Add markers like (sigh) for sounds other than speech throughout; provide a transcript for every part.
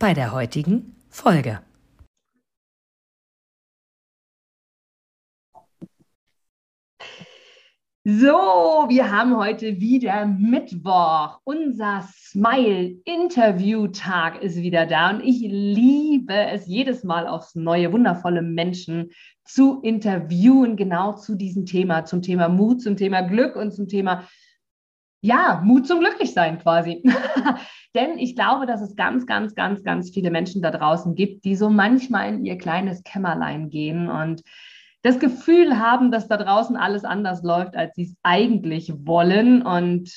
bei der heutigen Folge. So, wir haben heute wieder Mittwoch. Unser Smile-Interview-Tag ist wieder da und ich liebe es jedes Mal aufs neue, wundervolle Menschen zu interviewen, genau zu diesem Thema, zum Thema Mut, zum Thema Glück und zum Thema, ja, Mut zum Glücklichsein quasi. (laughs) Denn ich glaube, dass es ganz, ganz, ganz, ganz viele Menschen da draußen gibt, die so manchmal in ihr kleines Kämmerlein gehen und das Gefühl haben, dass da draußen alles anders läuft, als sie es eigentlich wollen. Und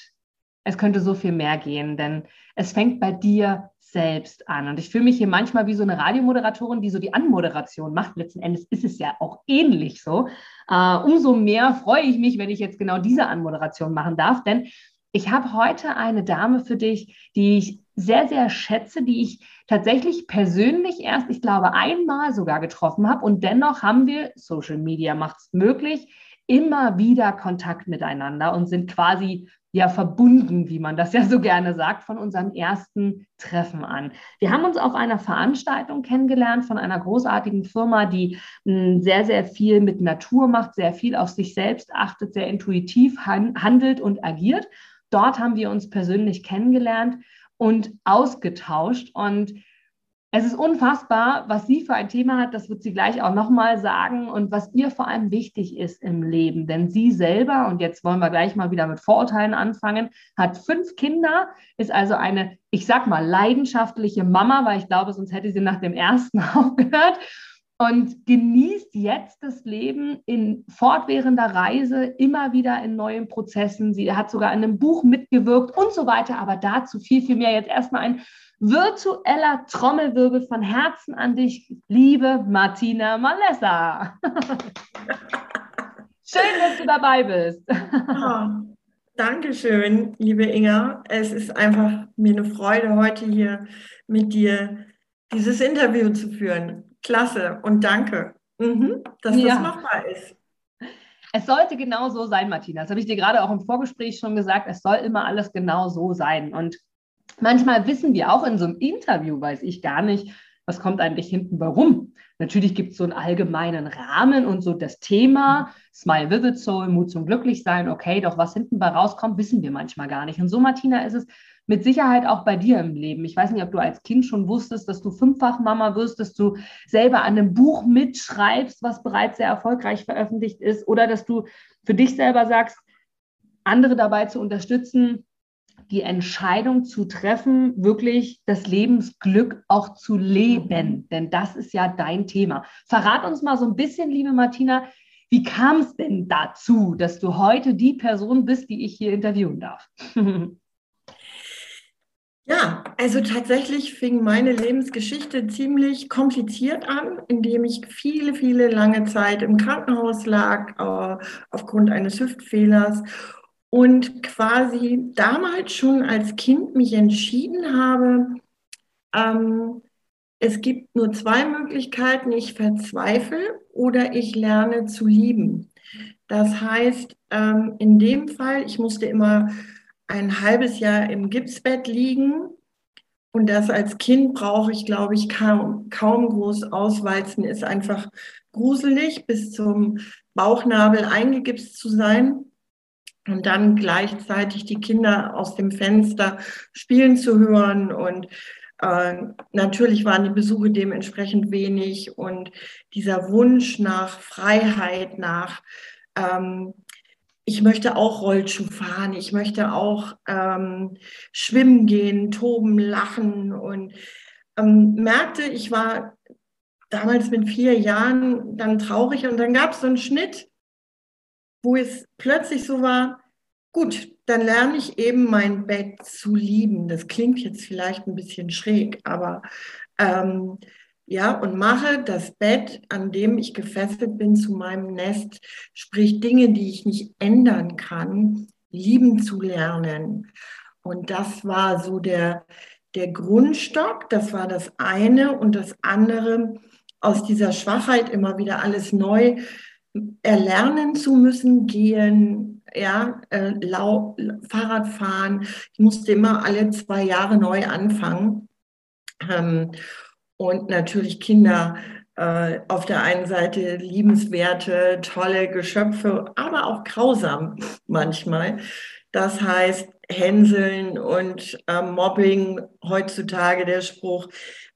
es könnte so viel mehr gehen, denn es fängt bei dir selbst an. Und ich fühle mich hier manchmal wie so eine Radiomoderatorin, die so die Anmoderation macht. Letzten Endes ist es ja auch ähnlich so. Uh, umso mehr freue ich mich, wenn ich jetzt genau diese Anmoderation machen darf, denn ich habe heute eine Dame für dich, die ich sehr, sehr schätze, die ich tatsächlich persönlich erst, ich glaube, einmal sogar getroffen habe. Und dennoch haben wir, Social Media macht es möglich, immer wieder Kontakt miteinander und sind quasi ja verbunden, wie man das ja so gerne sagt, von unserem ersten Treffen an. Wir haben uns auf einer Veranstaltung kennengelernt von einer großartigen Firma, die hm, sehr, sehr viel mit Natur macht, sehr viel auf sich selbst achtet, sehr intuitiv han handelt und agiert. Dort haben wir uns persönlich kennengelernt und ausgetauscht. Und es ist unfassbar, was sie für ein Thema hat. Das wird sie gleich auch nochmal sagen und was ihr vor allem wichtig ist im Leben. Denn sie selber, und jetzt wollen wir gleich mal wieder mit Vorurteilen anfangen, hat fünf Kinder, ist also eine, ich sag mal, leidenschaftliche Mama, weil ich glaube, sonst hätte sie nach dem ersten (laughs) aufgehört und genießt jetzt das Leben in fortwährender Reise, immer wieder in neuen Prozessen. Sie hat sogar in einem Buch mitgewirkt und so weiter. Aber dazu viel, viel mehr. Jetzt erstmal ein virtueller Trommelwirbel von Herzen an dich, liebe Martina Malessa. (laughs) Schön, dass du dabei bist. Oh, Dankeschön, liebe Inga. Es ist einfach mir eine Freude, heute hier mit dir dieses Interview zu führen. Klasse und danke, mhm, dass ja. das machbar ist. Es sollte genau so sein, Martina. Das habe ich dir gerade auch im Vorgespräch schon gesagt. Es soll immer alles genau so sein. Und manchmal wissen wir auch in so einem Interview, weiß ich gar nicht, was kommt eigentlich hinten warum. Natürlich gibt es so einen allgemeinen Rahmen und so das Thema, Smile Vivid Soul, Mut zum Glücklichsein, okay, doch was hinten bei rauskommt, wissen wir manchmal gar nicht. Und so, Martina, ist es mit Sicherheit auch bei dir im Leben. Ich weiß nicht, ob du als Kind schon wusstest, dass du fünffach Mama wirst, dass du selber an einem Buch mitschreibst, was bereits sehr erfolgreich veröffentlicht ist, oder dass du für dich selber sagst, andere dabei zu unterstützen, die Entscheidung zu treffen, wirklich das Lebensglück auch zu leben. Denn das ist ja dein Thema. Verrat uns mal so ein bisschen, liebe Martina, wie kam es denn dazu, dass du heute die Person bist, die ich hier interviewen darf? (laughs) Ja, also tatsächlich fing meine Lebensgeschichte ziemlich kompliziert an, indem ich viele, viele lange Zeit im Krankenhaus lag äh, aufgrund eines Hüftfehlers und quasi damals schon als Kind mich entschieden habe, ähm, es gibt nur zwei Möglichkeiten, ich verzweifle oder ich lerne zu lieben. Das heißt, ähm, in dem Fall, ich musste immer ein halbes Jahr im Gipsbett liegen. Und das als Kind brauche ich, glaube ich, kaum, kaum groß auswalzen, ist einfach gruselig, bis zum Bauchnabel eingegipst zu sein und dann gleichzeitig die Kinder aus dem Fenster spielen zu hören. Und äh, natürlich waren die Besuche dementsprechend wenig und dieser Wunsch nach Freiheit, nach ähm, ich möchte auch Rollschuh fahren, ich möchte auch ähm, schwimmen gehen, toben, lachen und ähm, merkte, ich war damals mit vier Jahren dann traurig und dann gab es so einen Schnitt, wo es plötzlich so war, gut, dann lerne ich eben mein Bett zu lieben. Das klingt jetzt vielleicht ein bisschen schräg, aber Ähm, ja, und mache das Bett, an dem ich gefesselt bin, zu meinem Nest, sprich Dinge, die ich nicht ändern kann, lieben zu lernen. Und das war so der, der Grundstock, das war das eine. Und das andere, aus dieser Schwachheit immer wieder alles neu erlernen zu müssen, gehen, ja, äh, Fahrrad fahren. Ich musste immer alle zwei Jahre neu anfangen. Ähm, und natürlich Kinder äh, auf der einen Seite liebenswerte, tolle Geschöpfe, aber auch grausam manchmal. Das heißt, Hänseln und äh, Mobbing, heutzutage der Spruch,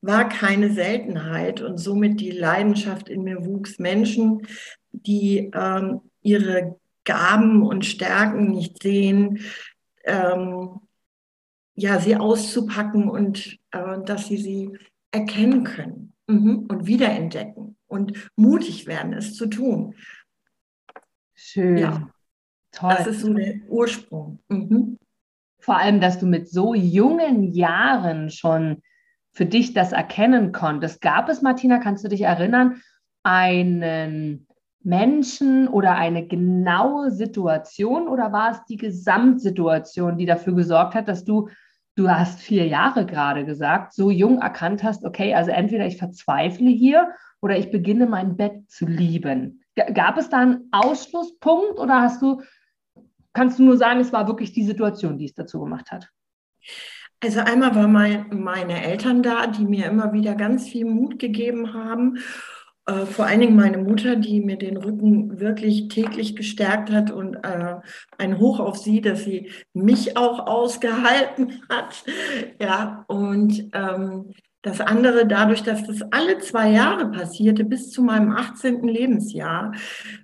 war keine Seltenheit und somit die Leidenschaft in mir wuchs. Menschen, die ähm, ihre Gaben und Stärken nicht sehen, ähm, ja, sie auszupacken und äh, dass sie sie erkennen können mhm. und wiederentdecken und mutig werden, es zu tun. Schön. Ja. Toll. Das ist so der Ursprung. Mhm. Vor allem, dass du mit so jungen Jahren schon für dich das erkennen konntest. Gab es, Martina, kannst du dich erinnern, einen Menschen oder eine genaue Situation oder war es die Gesamtsituation, die dafür gesorgt hat, dass du du hast vier Jahre gerade gesagt, so jung erkannt hast, okay, also entweder ich verzweifle hier oder ich beginne mein Bett zu lieben. Gab es da einen Ausschlusspunkt oder hast du, kannst du nur sagen, es war wirklich die Situation, die es dazu gemacht hat? Also einmal waren mein, meine Eltern da, die mir immer wieder ganz viel Mut gegeben haben äh, vor allen Dingen meine Mutter, die mir den Rücken wirklich täglich gestärkt hat und äh, ein Hoch auf sie, dass sie mich auch ausgehalten (laughs) hat. Ja, und ähm, das andere, dadurch, dass das alle zwei Jahre passierte, bis zu meinem 18. Lebensjahr,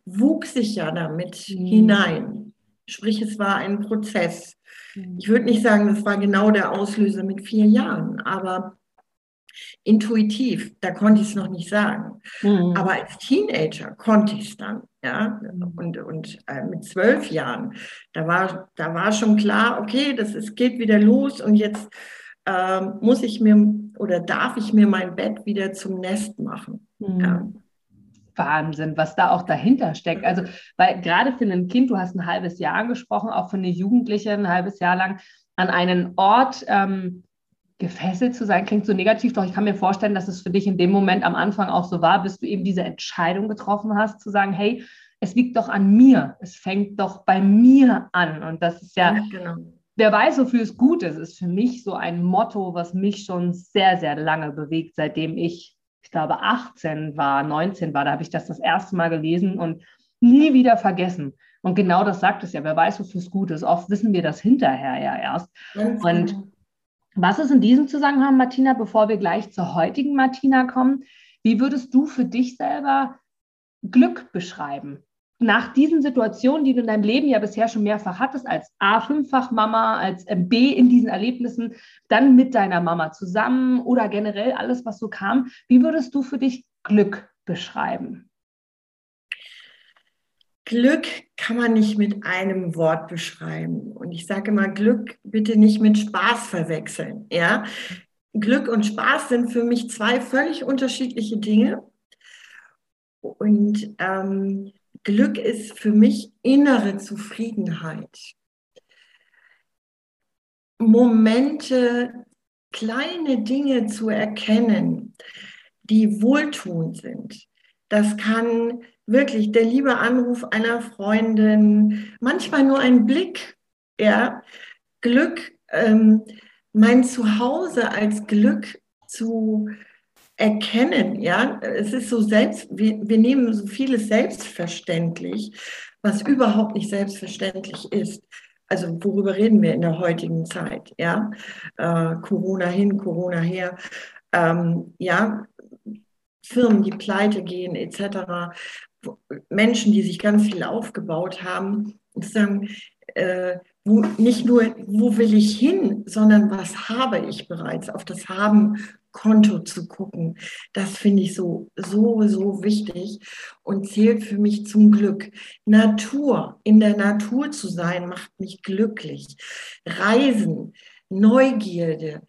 wuchs ich ja damit mhm. hinein. Sprich, es war ein Prozess. Mhm. Ich würde nicht sagen, das war genau der Auslöser mit vier Jahren, aber intuitiv, da konnte ich es noch nicht sagen. Mhm. Aber als Teenager konnte ich es dann. Ja? Und, und äh, mit zwölf Jahren, da war, da war schon klar, okay, das ist, geht wieder los und jetzt äh, muss ich mir oder darf ich mir mein Bett wieder zum Nest machen. Mhm. Ja. Wahnsinn, was da auch dahinter steckt. Also, weil gerade für ein Kind, du hast ein halbes Jahr gesprochen, auch für eine Jugendliche ein halbes Jahr lang an einen Ort ähm, gefesselt zu sein, klingt so negativ, doch ich kann mir vorstellen, dass es für dich in dem Moment am Anfang auch so war, bis du eben diese Entscheidung getroffen hast, zu sagen, hey, es liegt doch an mir, es fängt doch bei mir an. Und das ist ja, ja genau. wer weiß, wofür es gut ist, ist für mich so ein Motto, was mich schon sehr, sehr lange bewegt, seitdem ich, ich glaube, 18 war, 19 war, da habe ich das das erste Mal gelesen und nie wieder vergessen. Und genau das sagt es ja, wer weiß, wofür es gut ist. Oft wissen wir das hinterher ja erst. und genau. Was ist in diesem Zusammenhang, Martina, bevor wir gleich zur heutigen Martina kommen, wie würdest du für dich selber Glück beschreiben? Nach diesen Situationen, die du in deinem Leben ja bisher schon mehrfach hattest, als A-Fünffach-Mama, als B in diesen Erlebnissen, dann mit deiner Mama zusammen oder generell alles, was so kam, wie würdest du für dich Glück beschreiben? Glück kann man nicht mit einem Wort beschreiben. Und ich sage immer, Glück bitte nicht mit Spaß verwechseln. Ja? Glück und Spaß sind für mich zwei völlig unterschiedliche Dinge. Und ähm, Glück ist für mich innere Zufriedenheit. Momente, kleine Dinge zu erkennen, die wohltuend sind. Das kann wirklich der liebe Anruf einer Freundin, manchmal nur ein Blick, ja, Glück, ähm, mein Zuhause als Glück zu erkennen, ja, es ist so selbst, wir, wir nehmen so vieles selbstverständlich, was überhaupt nicht selbstverständlich ist. Also worüber reden wir in der heutigen Zeit, ja, äh, Corona hin, Corona her, ähm, ja, Firmen, die pleite gehen, etc. Menschen, die sich ganz viel aufgebaut haben und sagen, äh, wo, nicht nur, wo will ich hin, sondern was habe ich bereits, auf das Haben-Konto zu gucken. Das finde ich so, so, so wichtig und zählt für mich zum Glück. Natur, in der Natur zu sein, macht mich glücklich. Reisen, Neugierde,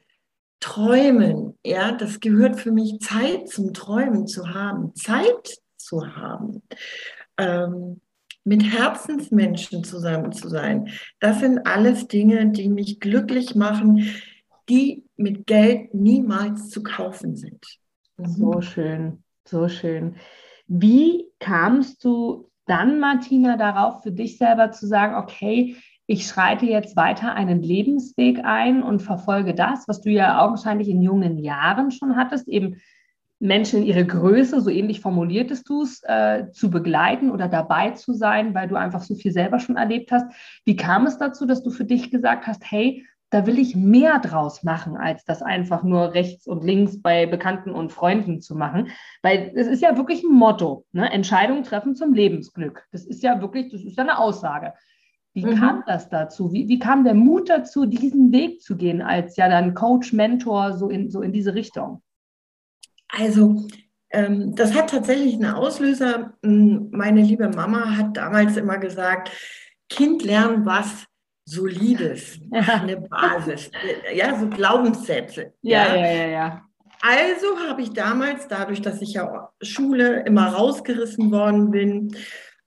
Träumen, ja, das gehört für mich Zeit zum Träumen zu haben, Zeit zu haben, ähm, mit Herzensmenschen zusammen zu sein. Das sind alles Dinge, die mich glücklich machen, die mit Geld niemals zu kaufen sind. Mhm. So schön, so schön. Wie kamst du dann, Martina, darauf für dich selber zu sagen, okay, ich schreite jetzt weiter einen Lebensweg ein und verfolge das, was du ja augenscheinlich in jungen Jahren schon hattest, eben Menschen in ihre Größe, so ähnlich formuliertest du es, äh, zu begleiten oder dabei zu sein, weil du einfach so viel selber schon erlebt hast. Wie kam es dazu, dass du für dich gesagt hast, hey, da will ich mehr draus machen, als das einfach nur rechts und links bei Bekannten und Freunden zu machen. Weil es ist ja wirklich ein Motto, ne? Entscheidungen treffen zum Lebensglück. Das ist ja wirklich, das ist ja eine Aussage. Wie mhm. kam das dazu? Wie, wie kam der Mut dazu, diesen Weg zu gehen, als ja dann Coach, Mentor, so in, so in diese Richtung? Also, ähm, das hat tatsächlich einen Auslöser. Hm, meine liebe Mama hat damals immer gesagt, Kind lernen was Solides, (laughs) ja. eine Basis, ja, so Glaubenssätze. Ja, ja, ja, ja. Also habe ich damals, dadurch, dass ich ja Schule immer rausgerissen worden bin,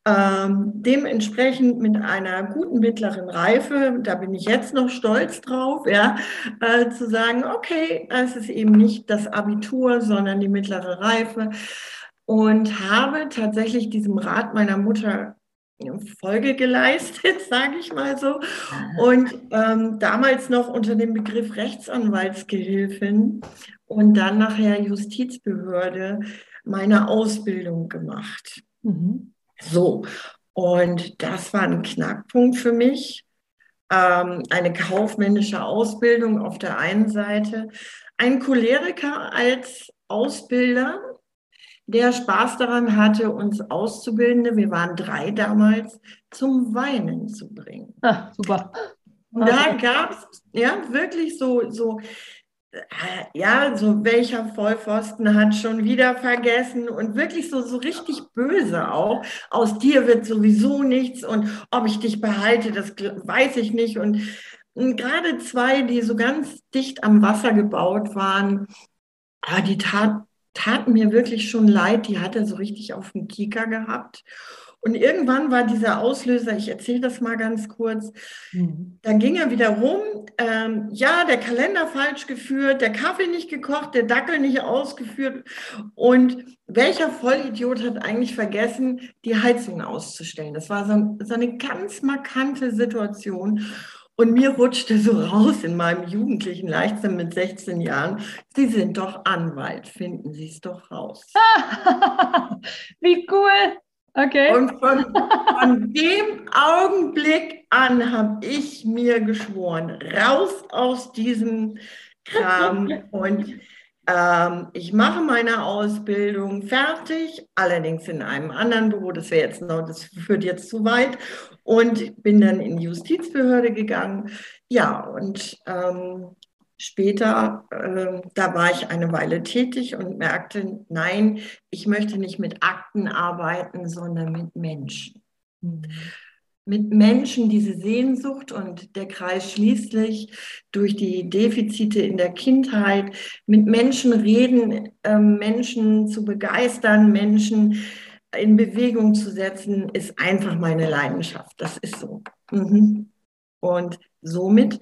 ähm, dementsprechend mit einer guten mittleren Reife, da bin ich jetzt noch stolz drauf, ja, äh, zu sagen, okay, es ist eben nicht das Abitur, sondern die mittlere Reife. Und habe tatsächlich diesem Rat meiner Mutter Folge geleistet, (laughs) sage ich mal so. Und ähm, damals noch unter dem Begriff Rechtsanwaltsgehilfin und dann nachher Justizbehörde meine Ausbildung gemacht. Mhm. So, und das war ein Knackpunkt für mich. Ähm, eine kaufmännische Ausbildung auf der einen Seite, ein Choleriker als Ausbilder, der Spaß daran hatte, uns Auszubildende, wir waren drei damals, zum Weinen zu bringen. Ah, super. Und da gab es ja wirklich so, so ja, so welcher Vollpfosten hat schon wieder vergessen und wirklich so, so richtig böse auch. Aus dir wird sowieso nichts und ob ich dich behalte, das weiß ich nicht. Und, und gerade zwei, die so ganz dicht am Wasser gebaut waren, die tat, taten mir wirklich schon leid. Die hat er so richtig auf dem Kieker gehabt. Und irgendwann war dieser Auslöser, ich erzähle das mal ganz kurz, mhm. dann ging er wieder rum, ähm, ja, der Kalender falsch geführt, der Kaffee nicht gekocht, der Dackel nicht ausgeführt. Und welcher Vollidiot hat eigentlich vergessen, die Heizung auszustellen? Das war so, so eine ganz markante Situation. Und mir rutschte so raus in meinem jugendlichen Leichtsinn mit 16 Jahren, Sie sind doch Anwalt, finden Sie es doch raus. (laughs) Wie cool. Okay. Und von, von dem Augenblick an habe ich mir geschworen, raus aus diesem Kram (laughs) und ähm, ich mache meine Ausbildung fertig, allerdings in einem anderen Büro, das wäre jetzt noch, das führt jetzt zu weit und bin dann in die Justizbehörde gegangen. Ja, und ähm, Später, äh, da war ich eine Weile tätig und merkte, nein, ich möchte nicht mit Akten arbeiten, sondern mit Menschen. Mhm. Mit Menschen diese Sehnsucht und der Kreis schließlich durch die Defizite in der Kindheit, mit Menschen reden, äh, Menschen zu begeistern, Menschen in Bewegung zu setzen, ist einfach meine Leidenschaft. Das ist so. Mhm. Und somit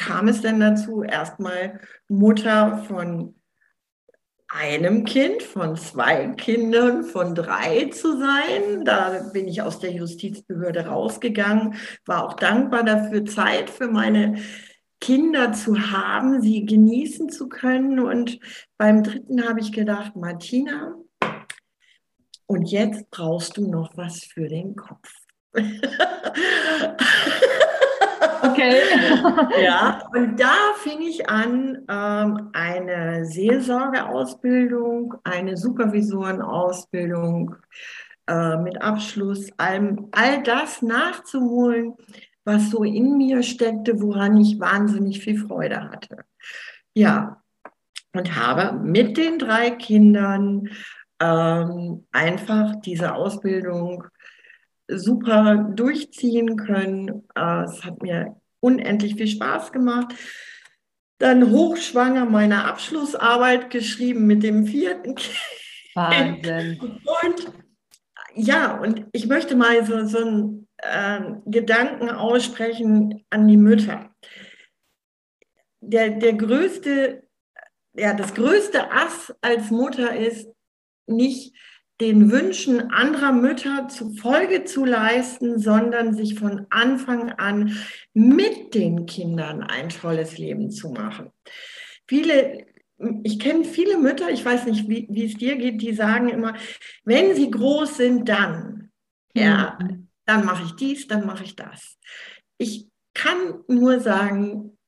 kam es denn dazu, erstmal Mutter von einem Kind, von zwei Kindern, von drei zu sein. Da bin ich aus der Justizbehörde rausgegangen, war auch dankbar dafür, Zeit für meine Kinder zu haben, sie genießen zu können. Und beim dritten habe ich gedacht, Martina, und jetzt brauchst du noch was für den Kopf. (laughs) Okay. (laughs) ja, und da fing ich an, ähm, eine Seelsorgeausbildung, eine Supervisorenausbildung äh, mit Abschluss, all, all das nachzuholen, was so in mir steckte, woran ich wahnsinnig viel Freude hatte. Ja, und habe mit den drei Kindern ähm, einfach diese Ausbildung super durchziehen können. Äh, es hat mir unendlich viel Spaß gemacht. dann hochschwanger meine Abschlussarbeit geschrieben mit dem vierten Kind. Wahnsinn. Und ja, und ich möchte mal so, so einen äh, Gedanken aussprechen an die Mütter. Der, der größte, ja, das größte Ass als Mutter ist, nicht den Wünschen anderer Mütter zu Folge zu leisten, sondern sich von Anfang an mit den Kindern ein tolles Leben zu machen. Viele, ich kenne viele Mütter, ich weiß nicht, wie, wie es dir geht, die sagen immer, wenn sie groß sind, dann, ja, dann mache ich dies, dann mache ich das. Ich kann nur sagen,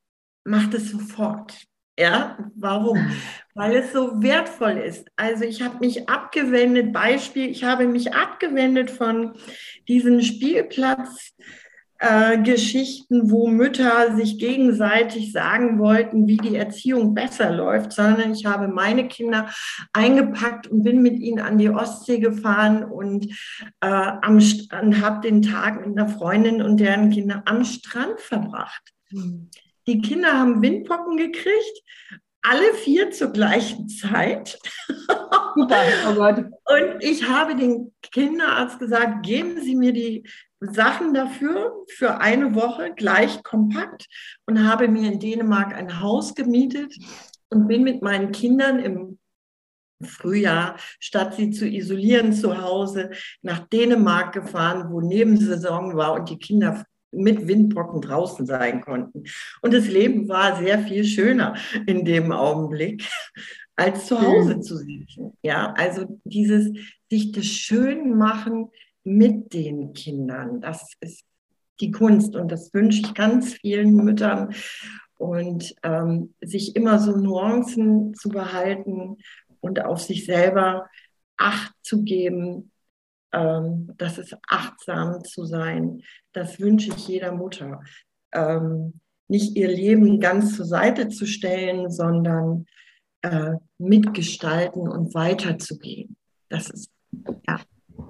macht es sofort. Ja, warum? Weil es so wertvoll ist. Also ich habe mich abgewendet, Beispiel, ich habe mich abgewendet von diesen Spielplatzgeschichten, äh, wo Mütter sich gegenseitig sagen wollten, wie die Erziehung besser läuft, sondern ich habe meine Kinder eingepackt und bin mit ihnen an die Ostsee gefahren und, äh, und habe den Tag mit einer Freundin und deren Kinder am Strand verbracht. Die Kinder haben Windpocken gekriegt, alle vier zur gleichen Zeit. (laughs) Super, oh Gott. Und ich habe dem Kinderarzt gesagt, geben Sie mir die Sachen dafür für eine Woche gleich kompakt und habe mir in Dänemark ein Haus gemietet und bin mit meinen Kindern im Frühjahr, statt sie zu isolieren zu Hause, nach Dänemark gefahren, wo Nebensaison war und die Kinder mit Windbrocken draußen sein konnten. Und das Leben war sehr viel schöner in dem Augenblick, (laughs) als zu Hause zu sitzen. Ja, also dieses sich das schön machen mit den Kindern, das ist die Kunst und das wünsche ich ganz vielen Müttern und ähm, sich immer so Nuancen zu behalten und auf sich selber Acht zu geben, ähm, das ist achtsam zu sein. Das wünsche ich jeder Mutter. Ähm, nicht ihr Leben ganz zur Seite zu stellen, sondern äh, mitgestalten und weiterzugehen. Das ist, ja.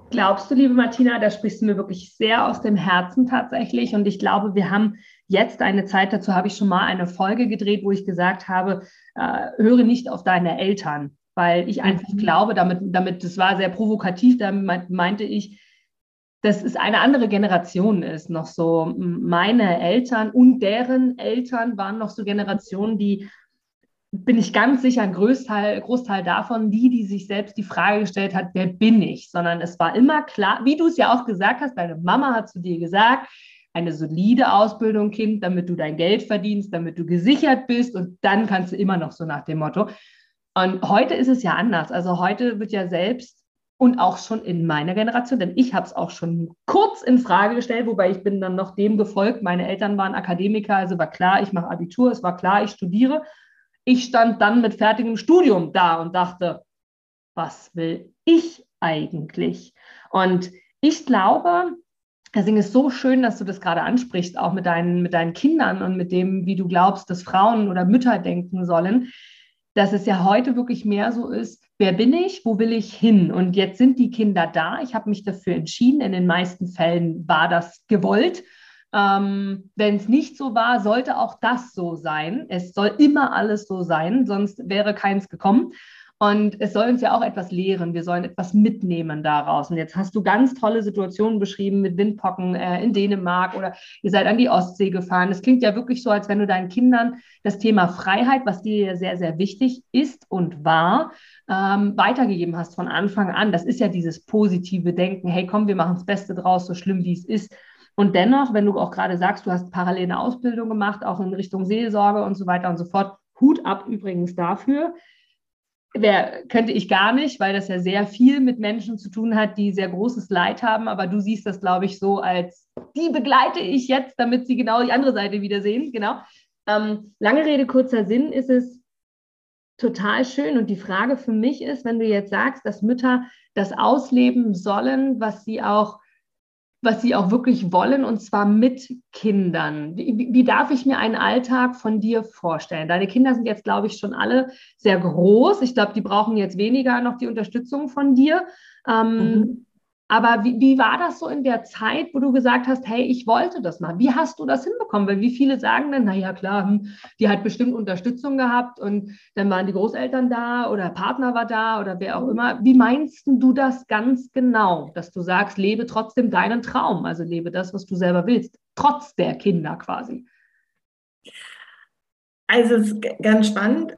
Glaubst du, liebe Martina, da sprichst du mir wirklich sehr aus dem Herzen tatsächlich. Und ich glaube, wir haben jetzt eine Zeit, dazu habe ich schon mal eine Folge gedreht, wo ich gesagt habe, äh, höre nicht auf deine Eltern weil ich einfach mhm. glaube, damit, damit, das war sehr provokativ, damit meinte ich, dass es eine andere Generation ist, noch so meine Eltern und deren Eltern waren noch so Generationen, die bin ich ganz sicher, ein Großteil, Großteil davon, die, die sich selbst die Frage gestellt hat, wer bin ich? Sondern es war immer klar, wie du es ja auch gesagt hast, deine Mama hat zu dir gesagt, eine solide Ausbildung, Kind, damit du dein Geld verdienst, damit du gesichert bist und dann kannst du immer noch so nach dem Motto. Und heute ist es ja anders. Also heute wird ja selbst und auch schon in meiner Generation, denn ich habe es auch schon kurz in Frage gestellt, wobei ich bin dann noch dem gefolgt. Meine Eltern waren Akademiker, also war klar, ich mache Abitur, es war klar, ich studiere. Ich stand dann mit fertigem Studium da und dachte, was will ich eigentlich? Und ich glaube, deswegen ist es so schön, dass du das gerade ansprichst, auch mit deinen, mit deinen Kindern und mit dem, wie du glaubst, dass Frauen oder Mütter denken sollen dass es ja heute wirklich mehr so ist, wer bin ich, wo will ich hin? Und jetzt sind die Kinder da. Ich habe mich dafür entschieden. In den meisten Fällen war das gewollt. Ähm, Wenn es nicht so war, sollte auch das so sein. Es soll immer alles so sein, sonst wäre keins gekommen. Und es soll uns ja auch etwas lehren. Wir sollen etwas mitnehmen daraus. Und jetzt hast du ganz tolle Situationen beschrieben mit Windpocken äh, in Dänemark oder ihr seid an die Ostsee gefahren. Es klingt ja wirklich so, als wenn du deinen Kindern das Thema Freiheit, was dir sehr, sehr wichtig ist und war, ähm, weitergegeben hast von Anfang an. Das ist ja dieses positive Denken. Hey, komm, wir machen das Beste draus, so schlimm wie es ist. Und dennoch, wenn du auch gerade sagst, du hast parallel eine Ausbildung gemacht, auch in Richtung Seelsorge und so weiter und so fort, Hut ab übrigens dafür wär, könnte ich gar nicht, weil das ja sehr viel mit Menschen zu tun hat, die sehr großes Leid haben. Aber du siehst das, glaube ich, so als, die begleite ich jetzt, damit sie genau die andere Seite wiedersehen. Genau. Ähm, lange Rede, kurzer Sinn ist es total schön. Und die Frage für mich ist, wenn du jetzt sagst, dass Mütter das ausleben sollen, was sie auch was sie auch wirklich wollen, und zwar mit Kindern. Wie, wie, darf ich mir einen Alltag von dir vorstellen? Deine Kinder sind jetzt, glaube ich, schon alle sehr groß. Ich glaube, die brauchen jetzt weniger noch die Unterstützung von dir. Ähm, mhm. Aber wie, wie war das so in der Zeit, wo du gesagt hast, hey, ich wollte das mal? Wie hast du das hinbekommen? Weil wie viele sagen dann, naja, klar, hm, die hat bestimmt Unterstützung gehabt und dann waren die Großeltern da oder Partner war da oder wer auch immer. Wie meinst du das ganz genau, dass du sagst, lebe trotzdem deinen Traum, also lebe das, was du selber willst, trotz der Kinder quasi? Also es ist ganz spannend.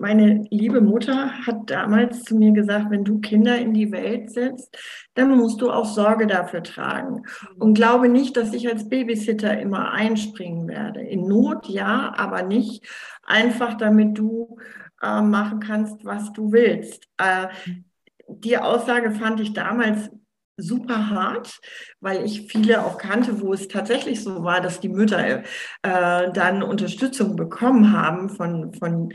Meine liebe Mutter hat damals zu mir gesagt, wenn du Kinder in die Welt setzt, dann musst du auch Sorge dafür tragen. Und glaube nicht, dass ich als Babysitter immer einspringen werde. In Not ja, aber nicht einfach, damit du äh, machen kannst, was du willst. Äh, die Aussage fand ich damals super hart, weil ich viele auch kannte, wo es tatsächlich so war, dass die Mütter äh, dann Unterstützung bekommen haben von, von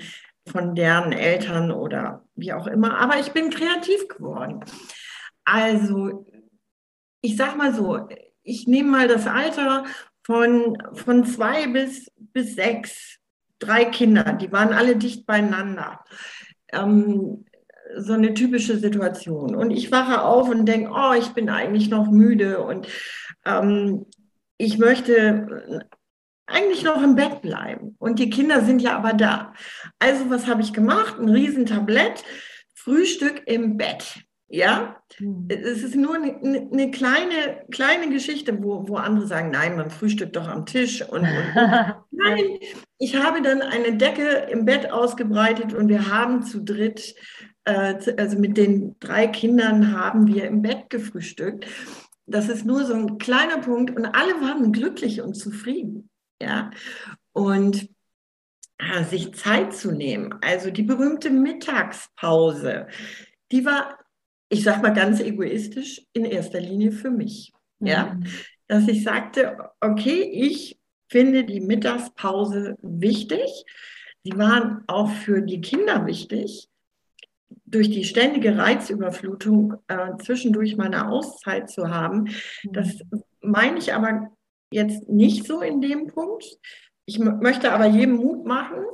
von deren Eltern oder wie auch immer. Aber ich bin kreativ geworden. Also, ich sag mal so, ich nehme mal das Alter von, von zwei bis, bis sechs, drei Kinder, die waren alle dicht beieinander. Ähm, so eine typische Situation. Und ich wache auf und denke, oh, ich bin eigentlich noch müde und ähm, ich möchte eigentlich noch im Bett bleiben. Und die Kinder sind ja aber da. Also was habe ich gemacht? Ein Riesentablett, Frühstück im Bett. Ja, mhm. es ist nur eine, eine, kleine, kleine Geschichte, wo, wo andere sagen, nein, man frühstückt doch am Tisch. Und, und, und. (laughs) nein, ich habe dann eine Decke im Bett ausgebreitet und wir haben zu dritt, äh, also mit den drei Kindern haben wir im Bett gefrühstückt. Das ist nur so ein kleiner Punkt und alle waren glücklich und zufrieden. Ja, und äh, sich Zeit zu nehmen, also die berühmte Mittagspause, die war, ich sag mal ganz egoistisch, in erster Linie für mich. Mhm. Ja, dass ich sagte, okay, ich finde die Mittagspause wichtig. Sie waren auch für die Kinder wichtig. Durch die ständige Reizüberflutung äh, zwischendurch meine Auszeit zu haben, das mhm. meine ich aber jetzt nicht so in dem Punkt. Ich möchte aber jedem Mut machen,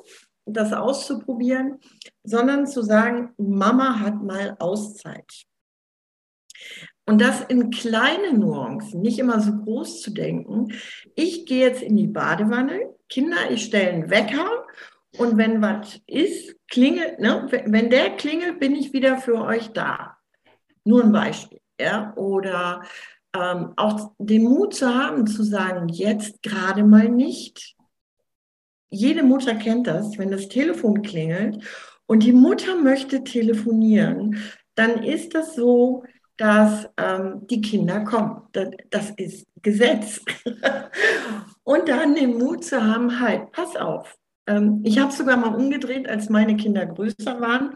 das auszuprobieren, sondern zu sagen, Mama hat mal Auszeit. Und das in kleinen Nuancen, nicht immer so groß zu denken. Ich gehe jetzt in die Badewanne, Kinder, ich stelle einen Wecker und wenn was ist, klingelt, ne, wenn der klingelt, bin ich wieder für euch da. Nur ein Beispiel. Ja? Oder ähm, auch den Mut zu haben, zu sagen, jetzt gerade mal nicht. Jede Mutter kennt das, wenn das Telefon klingelt und die Mutter möchte telefonieren, dann ist das so, dass ähm, die Kinder kommen. Das, das ist Gesetz. (laughs) und dann den Mut zu haben, halt, pass auf. Ähm, ich habe sogar mal umgedreht, als meine Kinder größer waren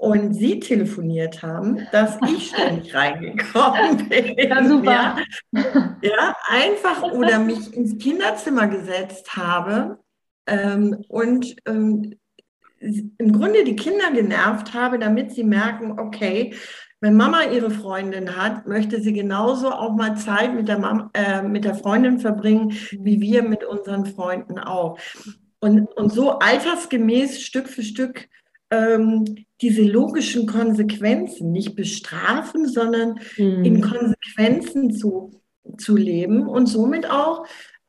und sie telefoniert haben, dass ich ständig (laughs) reingekommen bin. Ja, super. Ja, ja, einfach oder mich ins Kinderzimmer gesetzt habe ähm, und ähm, im Grunde die Kinder genervt habe, damit sie merken, okay, wenn Mama ihre Freundin hat, möchte sie genauso auch mal Zeit mit der, Mama, äh, mit der Freundin verbringen, wie wir mit unseren Freunden auch. Und, und so altersgemäß Stück für Stück ähm, diese logischen Konsequenzen nicht bestrafen, sondern mhm. in Konsequenzen zu, zu leben und somit auch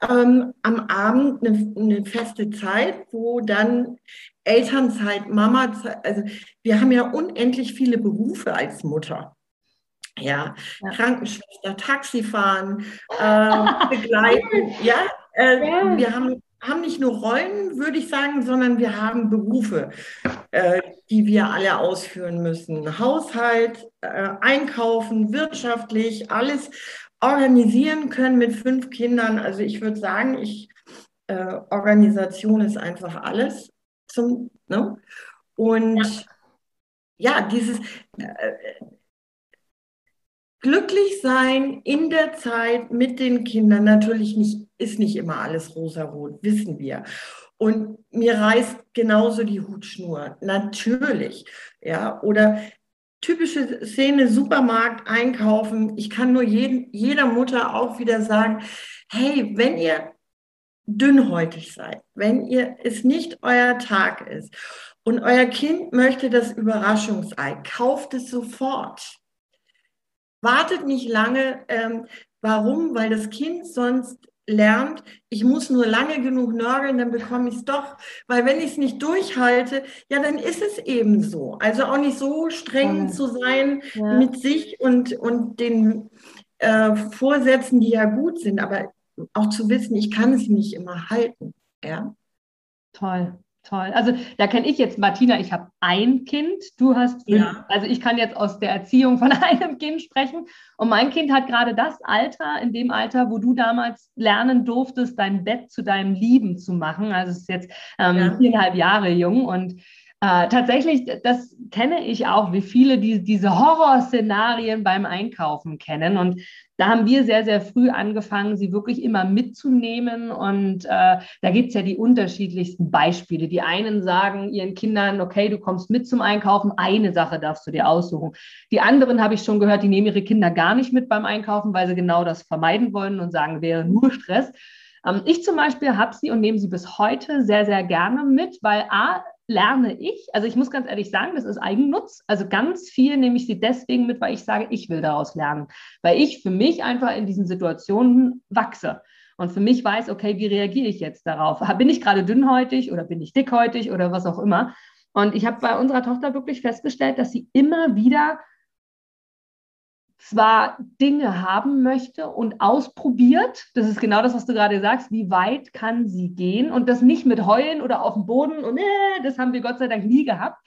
ähm, am Abend eine, eine, feste Zeit, wo dann Elternzeit, Mamazeit, also wir haben ja unendlich viele Berufe als Mutter. Ja, ja. Krankenschwester, Taxifahren, äh, begleiten, (laughs) ja, äh, ja, wir haben haben nicht nur Rollen, würde ich sagen, sondern wir haben Berufe, äh, die wir alle ausführen müssen. Haushalt, äh, Einkaufen, wirtschaftlich, alles organisieren können mit fünf Kindern. Also ich würde sagen, ich, äh, Organisation ist einfach alles. Zum, ne? Und ja, ja dieses äh, glücklich sein in der Zeit mit den Kindern natürlich nicht, ist nicht immer alles rosarot, wissen wir. Und mir reißt genauso die Hutschnur, natürlich. Ja, oder typische Szene, Supermarkt, einkaufen. Ich kann nur jeden, jeder Mutter auch wieder sagen, hey, wenn ihr dünnhäutig seid, wenn ihr es nicht euer Tag ist und euer Kind möchte das Überraschungsei, kauft es sofort wartet nicht lange. Ähm, warum? Weil das Kind sonst lernt, ich muss nur lange genug nörgeln, dann bekomme ich es doch. Weil wenn ich es nicht durchhalte, ja, dann ist es eben so. Also auch nicht so streng ja. zu sein ja. mit sich und, und den äh, Vorsätzen, die ja gut sind, aber auch zu wissen, ich kann es nicht immer halten. Ja. Toll. Toll. Also da kenne ich jetzt Martina, ich habe ein Kind, du hast fünf. Ja. Also ich kann jetzt aus der Erziehung von (laughs) einem Kind sprechen. Und mein Kind hat gerade das Alter, in dem Alter, wo du damals lernen durftest, dein Bett zu deinem Lieben zu machen. Also es ist jetzt ähm, ja. viereinhalb Jahre jung und äh, tatsächlich, das kenne ich auch, wie viele die, diese Horrorszenarien beim Einkaufen kennen. Und da haben wir sehr, sehr früh angefangen, sie wirklich immer mitzunehmen. Und äh, da gibt es ja die unterschiedlichsten Beispiele. Die einen sagen ihren Kindern, okay, du kommst mit zum Einkaufen, eine Sache darfst du dir aussuchen. Die anderen habe ich schon gehört, die nehmen ihre Kinder gar nicht mit beim Einkaufen, weil sie genau das vermeiden wollen und sagen, wäre nur Stress. Ähm, ich zum Beispiel habe sie und nehme sie bis heute sehr, sehr gerne mit, weil A, lerne ich, also ich muss ganz ehrlich sagen, das ist Eigennutz. Also ganz viel nehme ich sie deswegen mit, weil ich sage, ich will daraus lernen, weil ich für mich einfach in diesen Situationen wachse und für mich weiß, okay, wie reagiere ich jetzt darauf? Bin ich gerade dünnhäutig oder bin ich dickhäutig oder was auch immer? Und ich habe bei unserer Tochter wirklich festgestellt, dass sie immer wieder zwar Dinge haben möchte und ausprobiert, das ist genau das, was du gerade sagst, wie weit kann sie gehen und das nicht mit Heulen oder auf dem Boden und äh, das haben wir Gott sei Dank nie gehabt.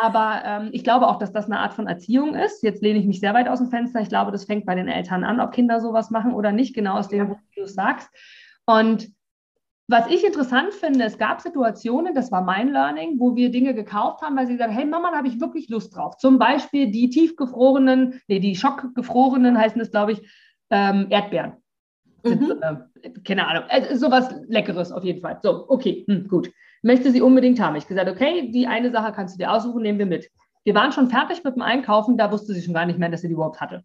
Aber ähm, ich glaube auch, dass das eine Art von Erziehung ist. Jetzt lehne ich mich sehr weit aus dem Fenster. Ich glaube, das fängt bei den Eltern an, ob Kinder sowas machen oder nicht, genau aus dem, was du sagst. Und was ich interessant finde, es gab Situationen, das war mein Learning, wo wir Dinge gekauft haben, weil sie sagen, hey Mama, da habe ich wirklich Lust drauf. Zum Beispiel die tiefgefrorenen, nee, die schockgefrorenen heißen es, glaube ich, ähm, Erdbeeren. Mhm. Äh, keine Ahnung, äh, sowas Leckeres auf jeden Fall. So, okay, hm, gut. Möchte sie unbedingt haben. Ich gesagt, okay, die eine Sache kannst du dir aussuchen, nehmen wir mit. Wir waren schon fertig mit dem Einkaufen, da wusste sie schon gar nicht mehr, dass sie die überhaupt hatte.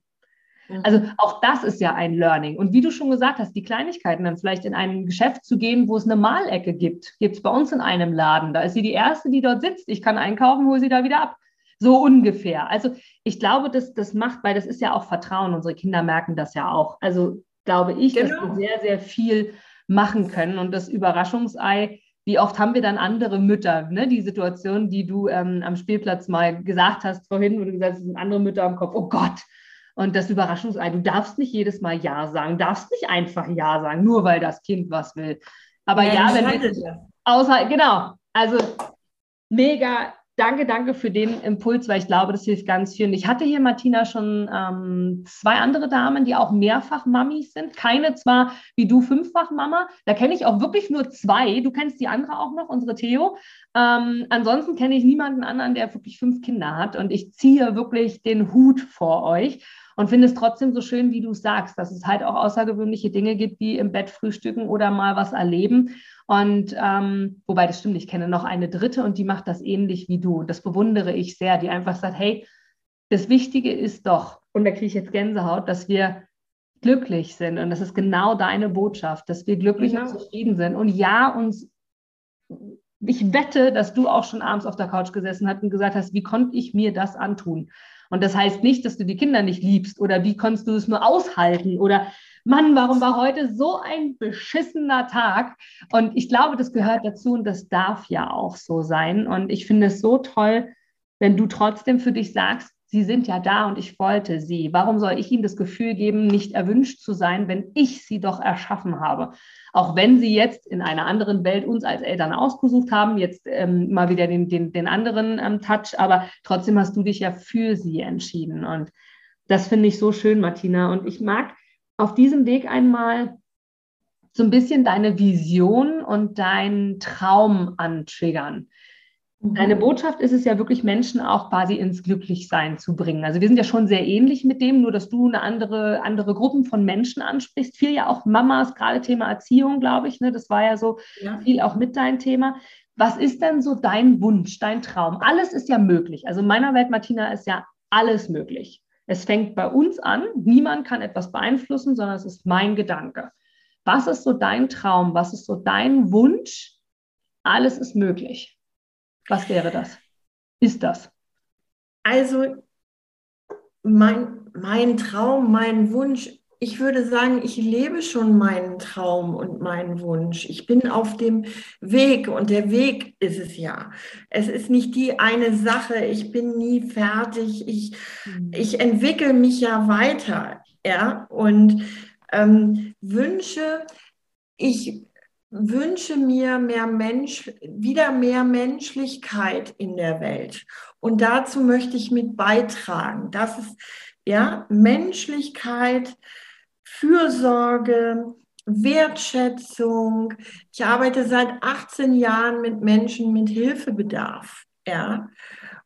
Also auch das ist ja ein Learning. Und wie du schon gesagt hast, die Kleinigkeiten dann vielleicht in ein Geschäft zu gehen, wo es eine Malecke gibt, gibt es bei uns in einem Laden. Da ist sie die Erste, die dort sitzt. Ich kann einkaufen, hole sie da wieder ab. So ungefähr. Also ich glaube, dass das macht, weil das ist ja auch Vertrauen. Unsere Kinder merken das ja auch. Also glaube ich, genau. dass wir sehr, sehr viel machen können. Und das Überraschungsei, wie oft haben wir dann andere Mütter, ne? die Situation, die du ähm, am Spielplatz mal gesagt hast vorhin, wo du gesagt hast, es sind andere Mütter am Kopf, oh Gott, und das Überraschungsei, du darfst nicht jedes Mal Ja sagen, darfst nicht einfach Ja sagen, nur weil das Kind was will. Aber ja, ja wenn wir außer, genau, also mega, danke, danke für den Impuls, weil ich glaube, das hilft ganz viel. Und ich hatte hier, Martina, schon ähm, zwei andere Damen, die auch mehrfach Mamis sind. Keine zwar wie du fünffach Mama, da kenne ich auch wirklich nur zwei. Du kennst die andere auch noch, unsere Theo. Ähm, ansonsten kenne ich niemanden anderen, der wirklich fünf Kinder hat. Und ich ziehe wirklich den Hut vor euch und finde es trotzdem so schön, wie du sagst, dass es halt auch außergewöhnliche Dinge gibt, wie im Bett frühstücken oder mal was erleben. Und ähm, wobei das stimmt, ich kenne noch eine dritte und die macht das ähnlich wie du. Das bewundere ich sehr, die einfach sagt, hey, das Wichtige ist doch, und da kriege ich jetzt Gänsehaut, dass wir glücklich sind. Und das ist genau deine Botschaft, dass wir glücklich genau. und zufrieden sind. Und ja, uns, ich wette, dass du auch schon abends auf der Couch gesessen hast und gesagt hast, wie konnte ich mir das antun? Und das heißt nicht, dass du die Kinder nicht liebst oder wie konntest du es nur aushalten oder Mann, warum war heute so ein beschissener Tag? Und ich glaube, das gehört dazu und das darf ja auch so sein. Und ich finde es so toll, wenn du trotzdem für dich sagst, Sie sind ja da und ich wollte sie. Warum soll ich ihnen das Gefühl geben, nicht erwünscht zu sein, wenn ich sie doch erschaffen habe? Auch wenn sie jetzt in einer anderen Welt uns als Eltern ausgesucht haben, jetzt ähm, mal wieder den, den, den anderen ähm, Touch, aber trotzdem hast du dich ja für sie entschieden. Und das finde ich so schön, Martina. Und ich mag auf diesem Weg einmal so ein bisschen deine Vision und deinen Traum antriggern. Deine mhm. Botschaft ist es ja wirklich, Menschen auch quasi ins Glücklichsein zu bringen. Also wir sind ja schon sehr ähnlich mit dem, nur dass du eine andere, andere Gruppen von Menschen ansprichst. Viel ja auch Mamas, gerade Thema Erziehung, glaube ich. Ne? Das war ja so ja. viel auch mit dein Thema. Was ist denn so dein Wunsch, dein Traum? Alles ist ja möglich. Also in meiner Welt, Martina, ist ja alles möglich. Es fängt bei uns an. Niemand kann etwas beeinflussen, sondern es ist mein Gedanke. Was ist so dein Traum? Was ist so dein Wunsch? Alles ist möglich. Was wäre das? Ist das? Also, mein, mein Traum, mein Wunsch, ich würde sagen, ich lebe schon meinen Traum und meinen Wunsch. Ich bin auf dem Weg und der Weg ist es ja. Es ist nicht die eine Sache, ich bin nie fertig, ich, mhm. ich entwickle mich ja weiter. Ja, und ähm, Wünsche, ich wünsche mir mehr Mensch, wieder mehr Menschlichkeit in der Welt. Und dazu möchte ich mit beitragen. Das ist ja Menschlichkeit, Fürsorge, Wertschätzung. Ich arbeite seit 18 Jahren mit Menschen mit Hilfebedarf. Ja.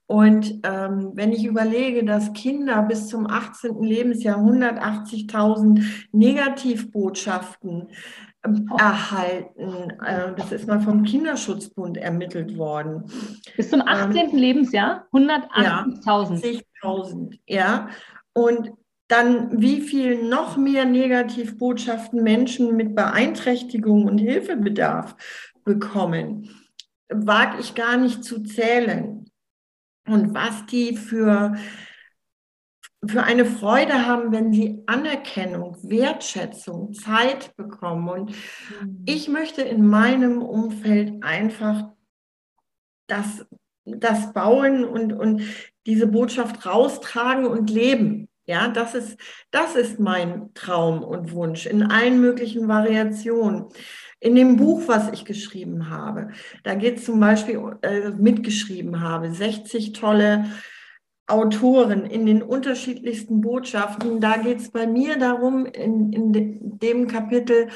Und ähm, wenn ich überlege, dass Kinder bis zum 18. Lebensjahr 180.000 Negativbotschaften. (laughs) erhalten, äh, das ist mal vom Kinderschutzbund ermittelt worden. Bis zum 18. Ähm, Lebensjahr 180.000. Ja, 60.000, ja. Und dann wie viel noch mehr Negativbotschaften Menschen mit Beeinträchtigung und Hilfebedarf bekommen, wage ich gar nicht zu zählen. Und was die für, für eine Freude haben, wenn sie Anerkennung, Wertschätzung, Zeit bekommen. Und mhm. ich möchte in meinem Umfeld einfach das, das bauen und, und diese Botschaft raustragen und leben. Ja, das ist, das ist mein Traum und Wunsch in allen möglichen Variationen. In dem Buch, was ich geschrieben habe, da geht es zum Beispiel, äh, mitgeschrieben habe, 60 tolle Autoren in den unterschiedlichsten Botschaften. Da geht es bei mir darum, in, in dem Kapitel,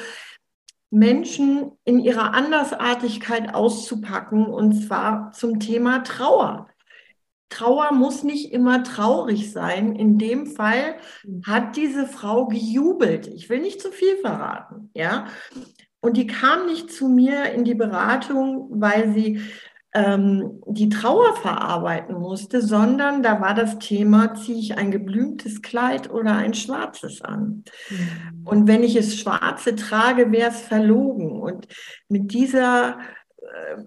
Menschen in ihrer Andersartigkeit auszupacken, und zwar zum Thema Trauer. Trauer muss nicht immer traurig sein. In dem Fall hat diese Frau gejubelt. Ich will nicht zu viel verraten, ja. Und die kam nicht zu mir in die Beratung, weil sie ähm, die Trauer verarbeiten musste, sondern da war das Thema, ziehe ich ein geblümtes Kleid oder ein schwarzes an? Mhm. Und wenn ich es schwarze trage, wäre es verlogen. Und mit dieser äh,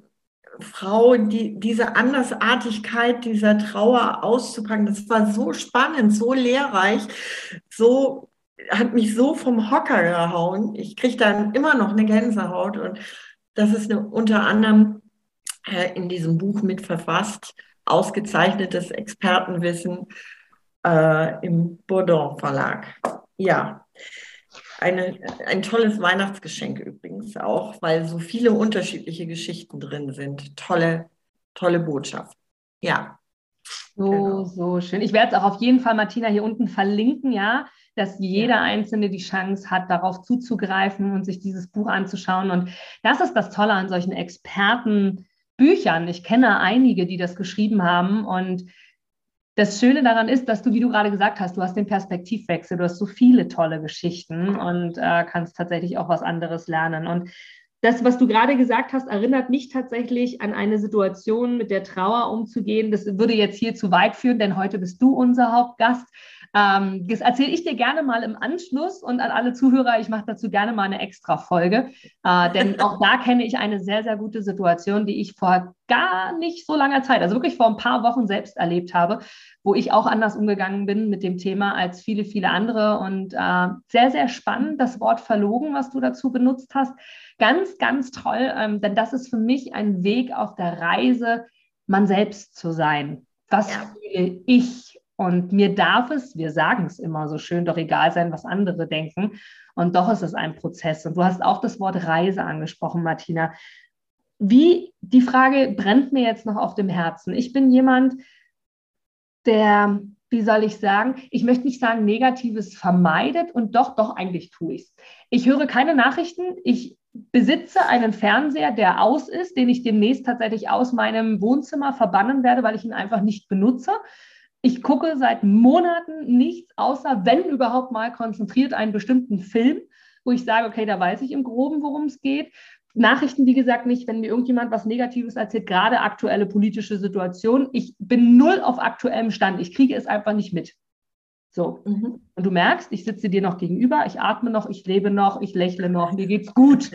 Frau die, diese Andersartigkeit dieser Trauer auszupacken. Das war so spannend, so lehrreich, so hat mich so vom Hocker gehauen. Ich kriege dann immer noch eine Gänsehaut und das ist eine, unter anderem äh, in diesem Buch mit verfasst, ausgezeichnetes Expertenwissen äh, im Bourdon Verlag. Ja, eine, ein tolles Weihnachtsgeschenk übrigens auch, weil so viele unterschiedliche Geschichten drin sind. Tolle, tolle Botschaft. Ja. So, genau. so schön. Ich werde es auch auf jeden Fall, Martina, hier unten verlinken, ja, dass jeder Einzelne die Chance hat, darauf zuzugreifen und sich dieses Buch anzuschauen. Und das ist das Tolle an solchen Expertenbüchern. Ich kenne einige, die das geschrieben haben und das Schöne daran ist, dass du, wie du gerade gesagt hast, du hast den Perspektivwechsel, du hast so viele tolle Geschichten und äh, kannst tatsächlich auch was anderes lernen. Und das, was du gerade gesagt hast, erinnert mich tatsächlich an eine Situation, mit der Trauer umzugehen. Das würde jetzt hier zu weit führen, denn heute bist du unser Hauptgast. Ähm, das erzähle ich dir gerne mal im Anschluss und an alle Zuhörer, ich mache dazu gerne mal eine extra Folge, äh, denn (laughs) auch da kenne ich eine sehr, sehr gute Situation, die ich vor gar nicht so langer Zeit, also wirklich vor ein paar Wochen selbst erlebt habe, wo ich auch anders umgegangen bin mit dem Thema als viele, viele andere und äh, sehr, sehr spannend, das Wort verlogen, was du dazu benutzt hast. Ganz, ganz toll, ähm, denn das ist für mich ein Weg auf der Reise, man selbst zu sein. Was ja. fühle ich? Und mir darf es, wir sagen es immer so schön, doch egal sein, was andere denken. Und doch ist es ein Prozess. Und du hast auch das Wort Reise angesprochen, Martina. Wie, die Frage brennt mir jetzt noch auf dem Herzen. Ich bin jemand, der, wie soll ich sagen, ich möchte nicht sagen, Negatives vermeidet und doch, doch, eigentlich tue ich es. Ich höre keine Nachrichten. Ich besitze einen Fernseher, der aus ist, den ich demnächst tatsächlich aus meinem Wohnzimmer verbannen werde, weil ich ihn einfach nicht benutze. Ich gucke seit Monaten nichts, außer wenn überhaupt mal konzentriert einen bestimmten Film, wo ich sage, okay, da weiß ich im Groben, worum es geht. Nachrichten, wie gesagt, nicht, wenn mir irgendjemand was Negatives erzählt, gerade aktuelle politische Situation. Ich bin null auf aktuellem Stand. Ich kriege es einfach nicht mit. So. Mhm. Und du merkst, ich sitze dir noch gegenüber, ich atme noch, ich lebe noch, ich lächle noch, mir geht's gut.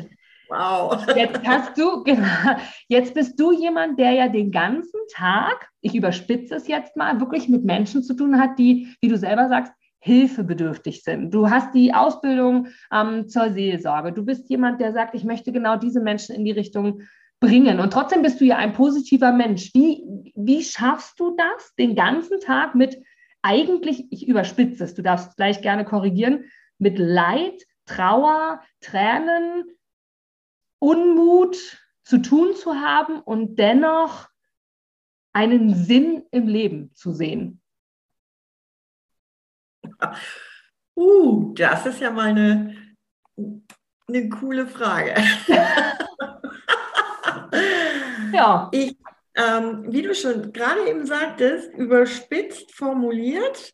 Wow. Jetzt hast du, (laughs) jetzt bist du jemand, der ja den ganzen Tag, ich überspitze es jetzt mal, wirklich mit Menschen zu tun hat, die, wie du selber sagst, hilfebedürftig sind. Du hast die Ausbildung ähm, zur Seelsorge. Du bist jemand, der sagt, ich möchte genau diese Menschen in die Richtung bringen. Und trotzdem bist du ja ein positiver Mensch. Wie, wie schaffst du das den ganzen Tag mit eigentlich, ich überspitze es, du darfst gleich gerne korrigieren, mit Leid, Trauer, Tränen, Unmut zu tun zu haben und dennoch einen Sinn im Leben zu sehen? (laughs) Uh, das ist ja mal eine, eine coole Frage. (laughs) ja. Ich, ähm, wie du schon gerade eben sagtest, überspitzt formuliert,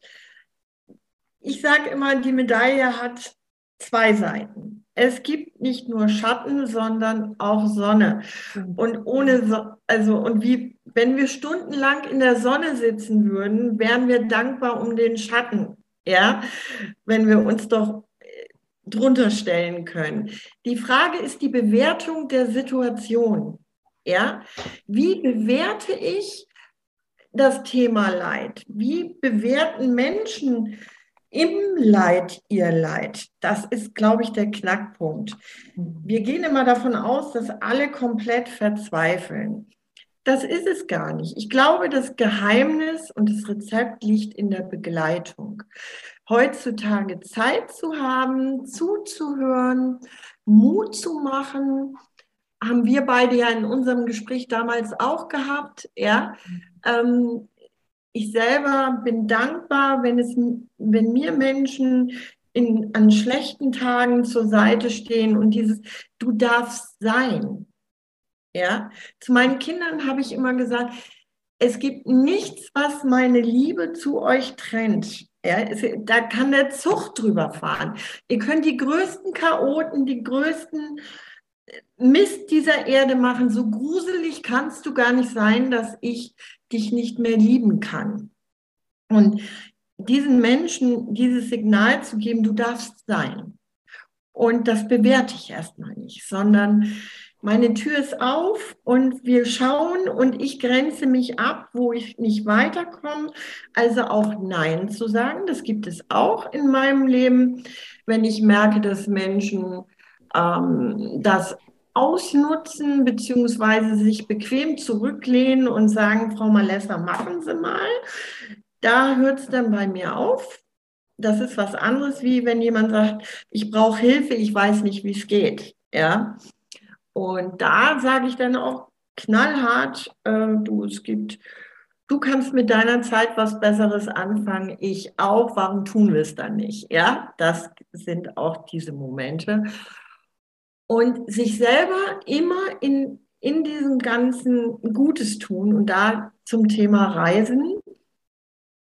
ich sage immer, die Medaille hat zwei Seiten. Es gibt nicht nur Schatten, sondern auch Sonne. Und ohne so also und wie wenn wir stundenlang in der Sonne sitzen würden, wären wir dankbar um den Schatten. Ja, wenn wir uns doch äh, drunter stellen können. Die Frage ist die Bewertung der Situation. Ja, wie bewerte ich das Thema Leid? Wie bewerten Menschen im Leid ihr Leid? Das ist, glaube ich, der Knackpunkt. Wir gehen immer davon aus, dass alle komplett verzweifeln. Das ist es gar nicht. Ich glaube, das Geheimnis und das Rezept liegt in der Begleitung. Heutzutage Zeit zu haben, zuzuhören, Mut zu machen, haben wir beide ja in unserem Gespräch damals auch gehabt. Ja, ähm, ich selber bin dankbar, wenn es, wenn mir Menschen in, an schlechten Tagen zur Seite stehen und dieses, du darfst sein. Ja, zu meinen Kindern habe ich immer gesagt, es gibt nichts, was meine Liebe zu euch trennt. Ja, es, da kann der Zug drüber fahren. Ihr könnt die größten Chaoten, die größten Mist dieser Erde machen. So gruselig kannst du gar nicht sein, dass ich dich nicht mehr lieben kann. Und diesen Menschen dieses Signal zu geben, du darfst sein. Und das bewerte ich erstmal nicht, sondern meine Tür ist auf und wir schauen und ich grenze mich ab, wo ich nicht weiterkomme. Also auch Nein zu sagen, das gibt es auch in meinem Leben, wenn ich merke, dass Menschen ähm, das ausnutzen beziehungsweise sich bequem zurücklehnen und sagen, Frau Malessa, machen Sie mal. Da hört es dann bei mir auf. Das ist was anderes, wie wenn jemand sagt, ich brauche Hilfe, ich weiß nicht, wie es geht. Ja. Und da sage ich dann auch knallhart, äh, du, es gibt, du kannst mit deiner Zeit was Besseres anfangen, ich auch, warum tun wir es dann nicht? Ja, das sind auch diese Momente und sich selber immer in, in diesem ganzen Gutes tun und da zum Thema Reisen.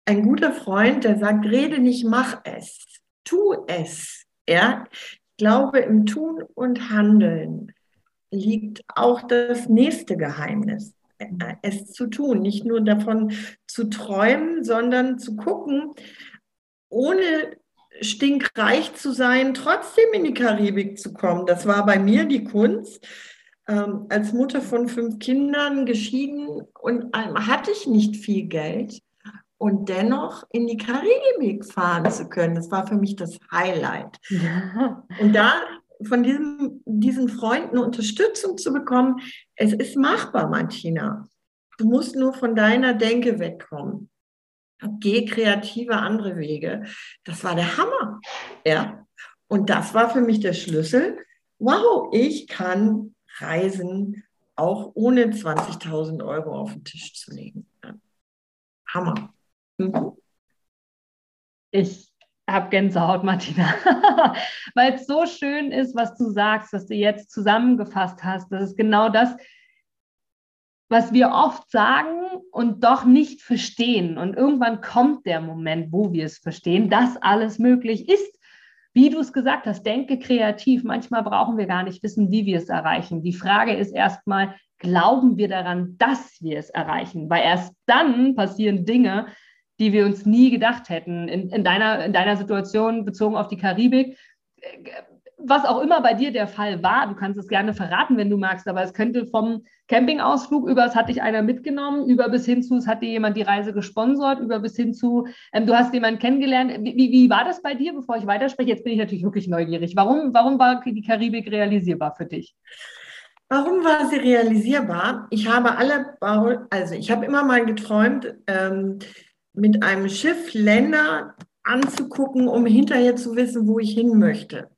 Ein guter Freund, der sagt, rede nicht, mach es, tu es. Ja? Ich glaube, im Tun und Handeln liegt auch das nächste Geheimnis, es zu tun, nicht nur davon zu träumen, sondern zu gucken, ohne stinkreich zu sein, trotzdem in die Karibik zu kommen. Das war bei mir die Kunst. Ähm, als Mutter von fünf Kindern geschieden und ähm, hatte ich nicht viel Geld und dennoch in die Karibik fahren zu können. Das war für mich das Highlight. Ja. Und da von diesem, diesen Freunden Unterstützung zu bekommen, es ist machbar, Martina. Du musst nur von deiner Denke wegkommen geh kreative andere Wege. Das war der Hammer. Ja. Und das war für mich der Schlüssel. Wow, ich kann reisen, auch ohne 20.000 Euro auf den Tisch zu legen. Ja. Hammer. Mhm. Ich habe Gänsehaut, Martina, (laughs) weil es so schön ist, was du sagst, dass du jetzt zusammengefasst hast. Das ist genau das, was wir oft sagen und doch nicht verstehen. Und irgendwann kommt der Moment, wo wir es verstehen, dass alles möglich ist. Wie du es gesagt hast, denke kreativ. Manchmal brauchen wir gar nicht wissen, wie wir es erreichen. Die Frage ist erstmal, glauben wir daran, dass wir es erreichen? Weil erst dann passieren Dinge, die wir uns nie gedacht hätten. In, in, deiner, in deiner Situation bezogen auf die Karibik, was auch immer bei dir der Fall war, du kannst es gerne verraten, wenn du magst, aber es könnte vom Campingausflug über, es hat dich einer mitgenommen, über bis hin zu, es hat dir jemand die Reise gesponsert, über bis hin zu, ähm, du hast jemanden kennengelernt. Wie, wie war das bei dir, bevor ich weiterspreche? Jetzt bin ich natürlich wirklich neugierig. Warum, warum war die Karibik realisierbar für dich? Warum war sie realisierbar? Ich habe alle, also ich habe immer mal geträumt, ähm, mit einem Schiff Länder anzugucken, um hinterher zu wissen, wo ich hin möchte.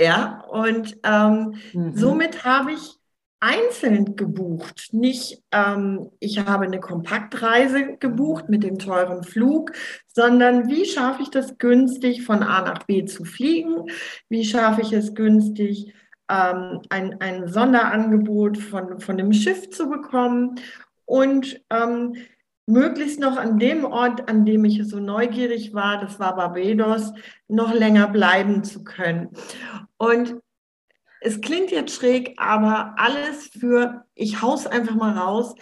Ja, und ähm, mhm. somit habe ich einzeln gebucht. Nicht, ähm, ich habe eine Kompaktreise gebucht mit dem teuren Flug, sondern wie schaffe ich das günstig von A nach B zu fliegen? Wie schaffe ich es günstig, ähm, ein, ein Sonderangebot von, von dem Schiff zu bekommen? Und ähm, möglichst noch an dem Ort, an dem ich so neugierig war, das war Barbados, noch länger bleiben zu können. Und es klingt jetzt schräg, aber alles für, ich haus einfach mal raus,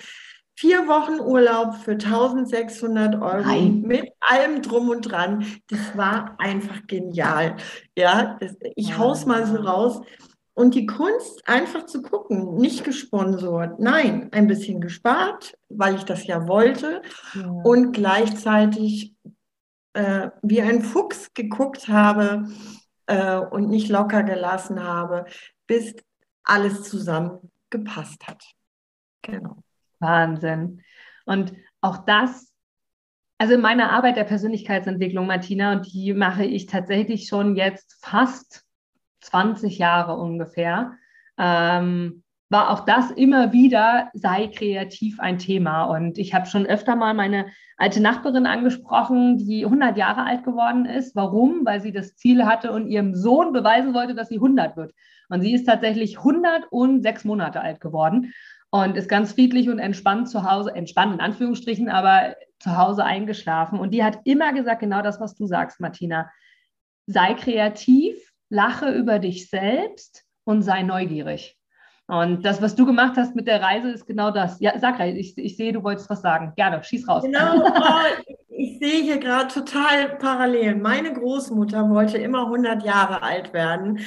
vier Wochen Urlaub für 1600 Euro Nein. mit allem drum und dran. Das war einfach genial. Ja, das, ich haus mal so raus. Und die Kunst, einfach zu gucken, nicht gesponsert, nein, ein bisschen gespart, weil ich das ja wollte ja. und gleichzeitig äh, wie ein Fuchs geguckt habe äh, und nicht locker gelassen habe, bis alles zusammen gepasst hat. Genau. Wahnsinn. Und auch das, also in meiner Arbeit der Persönlichkeitsentwicklung, Martina, und die mache ich tatsächlich schon jetzt fast 20 Jahre ungefähr, ähm, war auch das immer wieder, sei kreativ ein Thema. Und ich habe schon öfter mal meine alte Nachbarin angesprochen, die 100 Jahre alt geworden ist. Warum? Weil sie das Ziel hatte und ihrem Sohn beweisen wollte, dass sie 100 wird. Und sie ist tatsächlich 106 Monate alt geworden und ist ganz friedlich und entspannt zu Hause, entspannt in Anführungsstrichen, aber zu Hause eingeschlafen. Und die hat immer gesagt, genau das, was du sagst, Martina. Sei kreativ, lache über dich selbst und sei neugierig. Und das, was du gemacht hast mit der Reise, ist genau das. Ja, sag rein, ich, ich sehe, du wolltest was sagen. Gerne, schieß raus. Genau, (laughs) oh, ich sehe hier gerade total parallel. Meine Großmutter wollte immer 100 Jahre alt werden.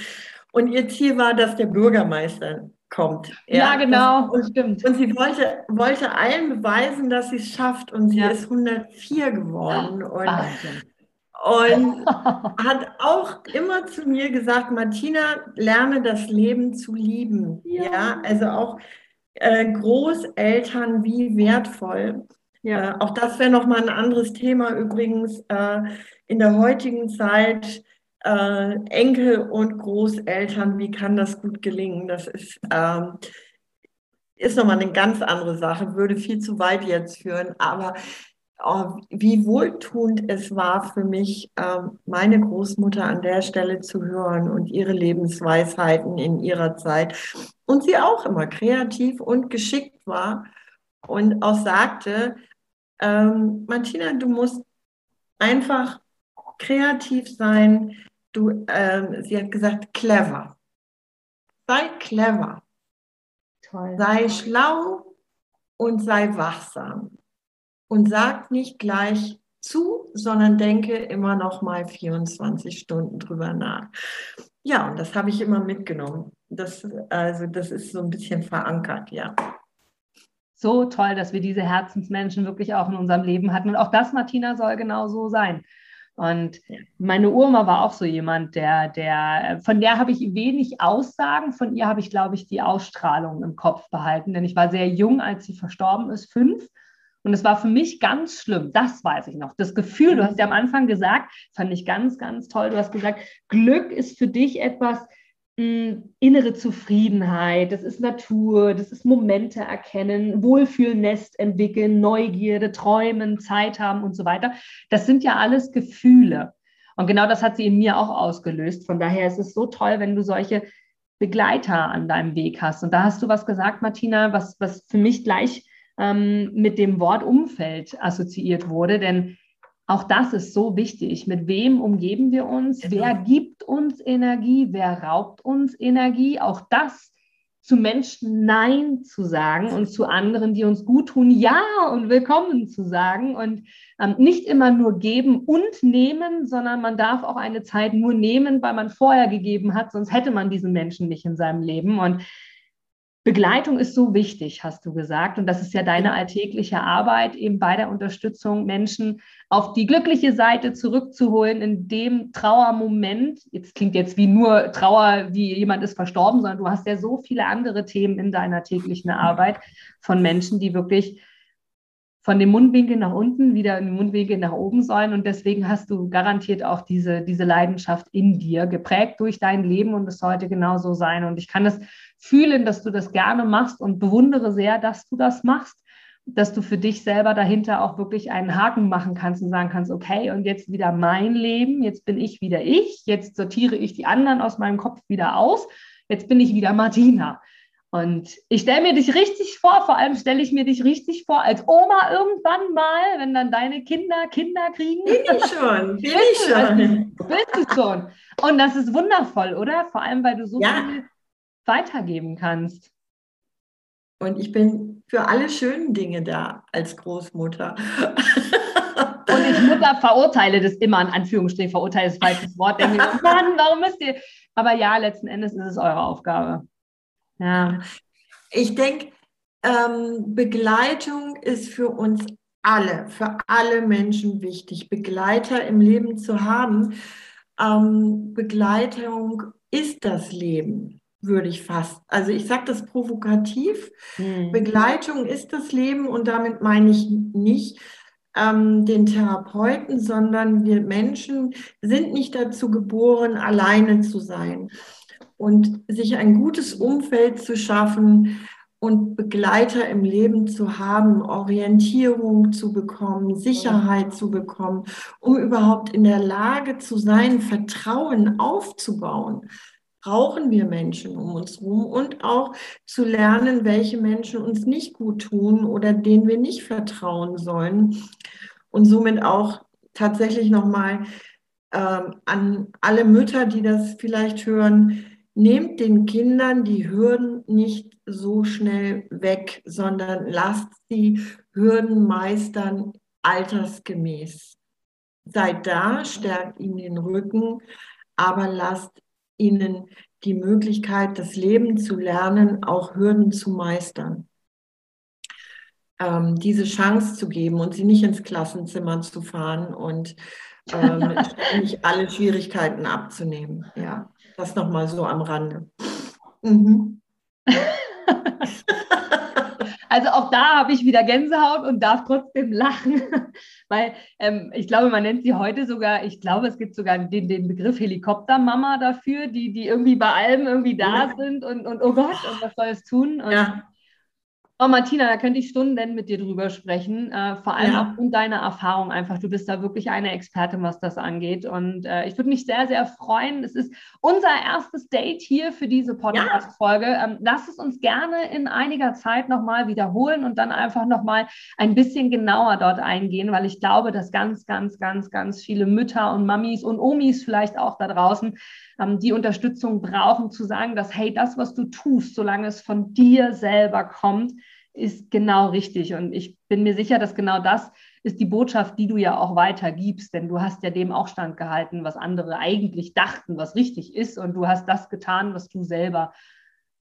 Und ihr Ziel war, dass der Bürgermeister kommt. Ja, ja genau, und, stimmt. Und sie wollte, wollte allen beweisen, dass sie es schafft. Und sie ja. ist 104 geworden. Und Wahnsinn. Und (laughs) hat auch immer zu mir gesagt, Martina, lerne das Leben zu lieben. Ja, ja also auch äh, Großeltern, wie wertvoll. Ja. Äh, auch das wäre nochmal ein anderes Thema übrigens äh, in der heutigen Zeit. Äh, Enkel und Großeltern, wie kann das gut gelingen? Das ist, ähm, ist nochmal eine ganz andere Sache, würde viel zu weit jetzt führen. Aber wie wohltuend es war für mich, ähm, meine Großmutter an der Stelle zu hören und ihre Lebensweisheiten in ihrer Zeit. Und sie auch immer kreativ und geschickt war und auch sagte, ähm, Martina, du musst einfach kreativ sein. Du, ähm, sie hat gesagt, clever. Sei clever. Toll. Sei schlau und sei wachsam und sag nicht gleich zu, sondern denke immer noch mal 24 Stunden drüber nach. Ja, und das habe ich immer mitgenommen. Das, also das ist so ein bisschen verankert, ja. So toll, dass wir diese Herzensmenschen wirklich auch in unserem Leben hatten. Und auch das, Martina, soll genau so sein. Und meine Urma war auch so jemand, der, der, von der habe ich wenig Aussagen, von ihr habe ich, glaube ich, die Ausstrahlung im Kopf behalten, denn ich war sehr jung, als sie verstorben ist, fünf. Und es war für mich ganz schlimm, das weiß ich noch. Das Gefühl, du hast ja am Anfang gesagt, fand ich ganz, ganz toll. Du hast gesagt, Glück ist für dich etwas, mh, hm, innere Zufriedenheit, das ist Natur, das ist Momente erkennen, Wohlfühlnest entwickeln, Neugierde, träumen, Zeit haben und so weiter. Das sind ja alles Gefühle. Und genau das hat sie in mir auch ausgelöst. Von daher ist es so toll, wenn du solche Begleiter an deinem Weg hast. Und da hast du was gesagt, Martina, was, was für mich gleich ähm, mit dem Wort Umfeld assoziiert wurde. Denn auch das ist so wichtig. Mit wem umgeben wir uns? Genau. Wer gibt uns Energie? Wer raubt uns Energie? Auch das zu Menschen Nein zu sagen und zu anderen, die uns gut tun, Ja und Willkommen zu sagen und ähm, nicht immer nur geben und nehmen, sondern man darf auch eine Zeit nur nehmen, weil man vorher gegeben hat, sonst hätte man diesen Menschen nicht in seinem Leben. Und Begleitung ist so wichtig, hast du gesagt. Und das ist ja deine alltägliche Arbeit, eben bei der Unterstützung, Menschen auf die glückliche Seite zurückzuholen, in dem Trauermoment, jetzt klingt jetzt wie nur Trauer, wie jemand ist verstorben, sondern du hast ja so viele andere Themen in deiner täglichen Arbeit von Menschen, die wirklich von dem Mundwinkel nach unten wieder in den Mundwinkel nach oben sollen. Und deswegen hast du garantiert auch diese, diese Leidenschaft in dir, geprägt durch dein Leben und es sollte genauso sein. Und ich kann es fühlen, dass du das gerne machst und bewundere sehr, dass du das machst, dass du für dich selber dahinter auch wirklich einen Haken machen kannst und sagen kannst, okay, und jetzt wieder mein Leben, jetzt bin ich wieder ich, jetzt sortiere ich die anderen aus meinem Kopf wieder aus, jetzt bin ich wieder Martina. Und ich stelle mir dich richtig vor, vor allem stelle ich mir dich richtig vor als Oma irgendwann mal, wenn dann deine Kinder Kinder kriegen. Bin ich schon, (laughs) bin ich schon. Bist du schon. Und das ist wundervoll, oder? Vor allem, weil du so ja. viel weitergeben kannst. Und ich bin für alle schönen Dinge da als Großmutter. (laughs) Und ich Mutter verurteile das immer, in Anführungsstrichen, verurteile das falsches Wort. Denke mir, (laughs) Mann, warum müsst ihr? Aber ja, letzten Endes ist es eure Aufgabe. Ja. Ich denke, ähm, Begleitung ist für uns alle, für alle Menschen wichtig, Begleiter im Leben zu haben. Ähm, Begleitung ist das Leben, würde ich fast. Also ich sage das provokativ. Mhm. Begleitung ist das Leben und damit meine ich nicht ähm, den Therapeuten, sondern wir Menschen sind nicht dazu geboren, alleine zu sein und sich ein gutes Umfeld zu schaffen und Begleiter im Leben zu haben, Orientierung zu bekommen, Sicherheit zu bekommen, um überhaupt in der Lage zu sein, Vertrauen aufzubauen brauchen wir Menschen um uns herum und auch zu lernen, welche Menschen uns nicht gut tun oder denen wir nicht vertrauen sollen. Und somit auch tatsächlich nochmal ähm, an alle Mütter, die das vielleicht hören, nehmt den Kindern die Hürden nicht so schnell weg, sondern lasst sie Hürden meistern altersgemäß. Seid da, stärkt ihnen den Rücken, aber lasst ihnen die Möglichkeit, das Leben zu lernen, auch Hürden zu meistern. Ähm, diese Chance zu geben und sie nicht ins Klassenzimmer zu fahren und ähm, (laughs) nicht alle Schwierigkeiten abzunehmen. Ja. Das nochmal so am Rande. Mhm. (laughs) Also auch da habe ich wieder Gänsehaut und darf trotzdem lachen, (laughs) weil ähm, ich glaube, man nennt sie heute sogar, ich glaube, es gibt sogar den, den Begriff Helikoptermama dafür, die, die irgendwie bei allem irgendwie da ja. sind und, und oh Gott, und was soll es tun? Und ja. Oh, Martina, da könnte ich Stunden mit dir drüber sprechen, äh, vor allem ja. aufgrund deiner Erfahrung einfach. Du bist da wirklich eine Expertin, was das angeht. Und äh, ich würde mich sehr, sehr freuen. Es ist unser erstes Date hier für diese Podcast-Folge. Ja. Ähm, lass es uns gerne in einiger Zeit nochmal wiederholen und dann einfach nochmal ein bisschen genauer dort eingehen, weil ich glaube, dass ganz, ganz, ganz, ganz viele Mütter und Mamis und Omis vielleicht auch da draußen die Unterstützung brauchen, zu sagen, dass, hey, das, was du tust, solange es von dir selber kommt, ist genau richtig. Und ich bin mir sicher, dass genau das ist die Botschaft, die du ja auch weitergibst, denn du hast ja dem auch standgehalten, was andere eigentlich dachten, was richtig ist. Und du hast das getan, was du selber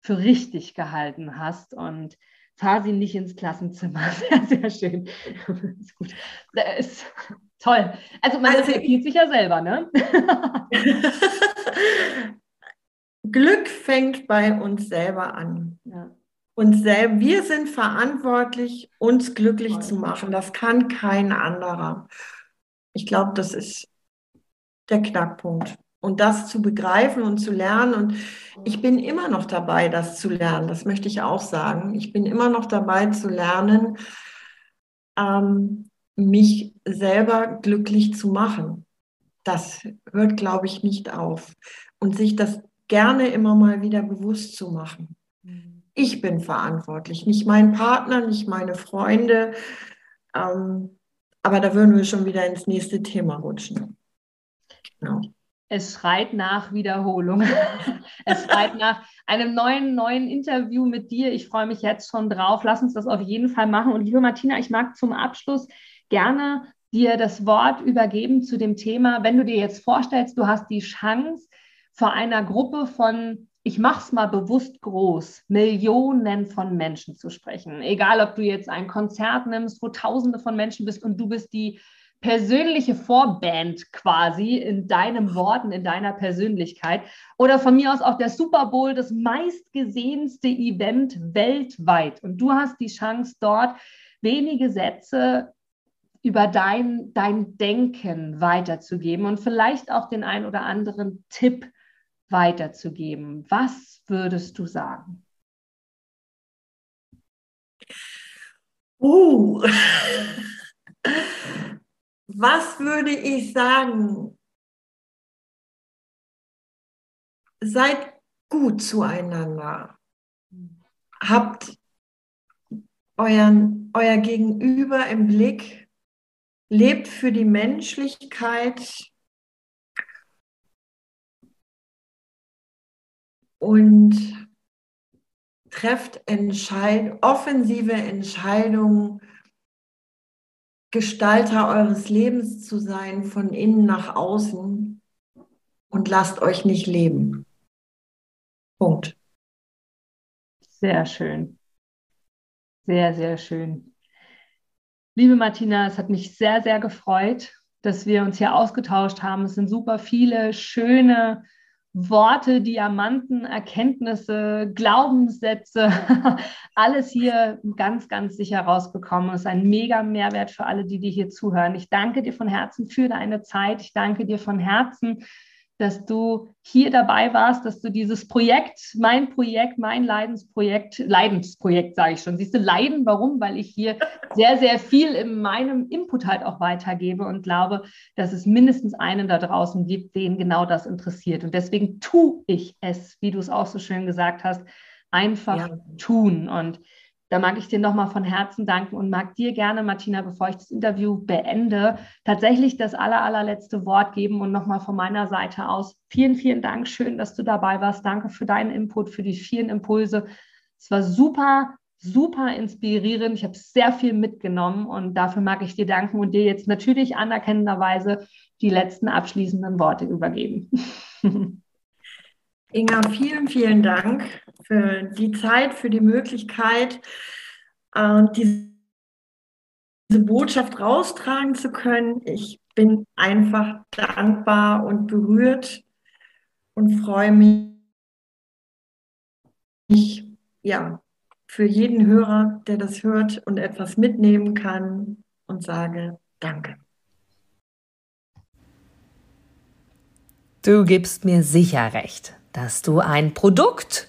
für richtig gehalten hast. Und fahr sie nicht ins Klassenzimmer. (laughs) Sehr, sehr schön. ist gut. Das ist toll. Also man also, reflektiert sich ja selber, ne? (laughs) Glück fängt bei uns selber an. Ja. Und selber, wir sind verantwortlich, uns glücklich Toll. zu machen. Das kann kein anderer. Ich glaube, das ist der Knackpunkt. Und das zu begreifen und zu lernen. Und ich bin immer noch dabei, das zu lernen. Das möchte ich auch sagen. Ich bin immer noch dabei zu lernen, ähm, mich selber glücklich zu machen. Das hört, glaube ich, nicht auf. Und sich das gerne immer mal wieder bewusst zu machen. Mhm. Ich bin verantwortlich, nicht mein Partner, nicht meine Freunde. Ähm, aber da würden wir schon wieder ins nächste Thema rutschen. Genau. es schreit nach Wiederholung. (laughs) es schreit nach einem neuen, neuen Interview mit dir. Ich freue mich jetzt schon drauf. Lass uns das auf jeden Fall machen. Und liebe Martina, ich mag zum Abschluss gerne dir das Wort übergeben zu dem Thema, wenn du dir jetzt vorstellst, du hast die Chance, vor einer Gruppe von, ich mache es mal bewusst groß, Millionen von Menschen zu sprechen. Egal, ob du jetzt ein Konzert nimmst, wo Tausende von Menschen bist und du bist die persönliche Vorband quasi in deinen Worten, in deiner Persönlichkeit. Oder von mir aus auch der Super Bowl, das meistgesehenste Event weltweit. Und du hast die Chance, dort wenige Sätze über dein, dein Denken weiterzugeben und vielleicht auch den ein oder anderen Tipp weiterzugeben. Was würdest du sagen? Uh, was würde ich sagen? Seid gut zueinander. Habt euren, euer Gegenüber im Blick. Lebt für die Menschlichkeit. Und trefft Entscheid offensive Entscheidungen Gestalter eures Lebens zu sein, von innen nach außen und lasst euch nicht leben. Punkt. Sehr schön. Sehr, sehr schön. Liebe Martina, es hat mich sehr, sehr gefreut, dass wir uns hier ausgetauscht haben. Es sind super viele schöne Worte, Diamanten, Erkenntnisse, Glaubenssätze, (laughs) alles hier ganz, ganz sicher rausbekommen. Es ist ein mega Mehrwert für alle, die dir hier zuhören. Ich danke dir von Herzen für deine Zeit. Ich danke dir von Herzen dass du hier dabei warst, dass du dieses Projekt, mein Projekt, mein Leidensprojekt, Leidensprojekt sage ich schon. Siehst du, Leiden, warum? Weil ich hier sehr, sehr viel in meinem Input halt auch weitergebe und glaube, dass es mindestens einen da draußen gibt, den genau das interessiert. Und deswegen tue ich es, wie du es auch so schön gesagt hast, einfach ja. tun. Und da mag ich dir nochmal von Herzen danken und mag dir gerne, Martina, bevor ich das Interview beende, tatsächlich das aller, allerletzte Wort geben und nochmal von meiner Seite aus vielen, vielen Dank. Schön, dass du dabei warst. Danke für deinen Input, für die vielen Impulse. Es war super, super inspirierend. Ich habe sehr viel mitgenommen und dafür mag ich dir danken und dir jetzt natürlich anerkennenderweise die letzten abschließenden Worte übergeben. (laughs) Inga, vielen, vielen Dank für die Zeit, für die Möglichkeit, äh, diese Botschaft raustragen zu können. Ich bin einfach dankbar und berührt und freue mich, ja, für jeden Hörer, der das hört und etwas mitnehmen kann und sage Danke. Du gibst mir sicher recht, dass du ein Produkt